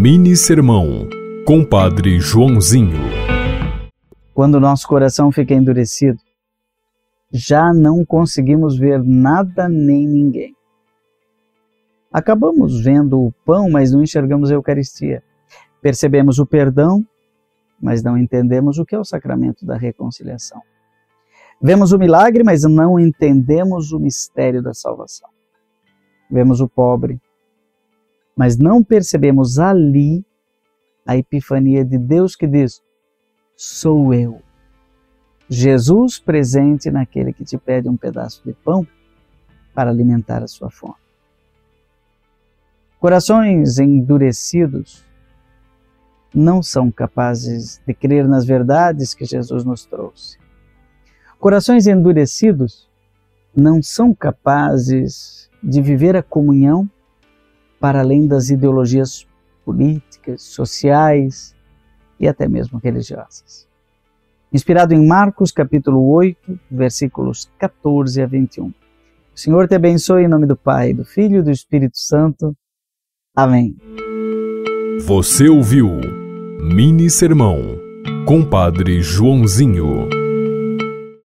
Mini Sermão, Compadre Joãozinho. Quando nosso coração fica endurecido, já não conseguimos ver nada nem ninguém. Acabamos vendo o pão, mas não enxergamos a Eucaristia. Percebemos o perdão, mas não entendemos o que é o sacramento da reconciliação. Vemos o milagre, mas não entendemos o mistério da salvação. Vemos o pobre, mas não percebemos ali a epifania de Deus que diz: Sou eu. Jesus presente naquele que te pede um pedaço de pão para alimentar a sua fome. Corações endurecidos não são capazes de crer nas verdades que Jesus nos trouxe. Corações endurecidos não são capazes de viver a comunhão para além das ideologias políticas, sociais e até mesmo religiosas. Inspirado em Marcos capítulo 8, versículos 14 a 21. O Senhor te abençoe em nome do Pai, do Filho e do Espírito Santo. Amém. Você ouviu Mini Sermão, Compadre Joãozinho.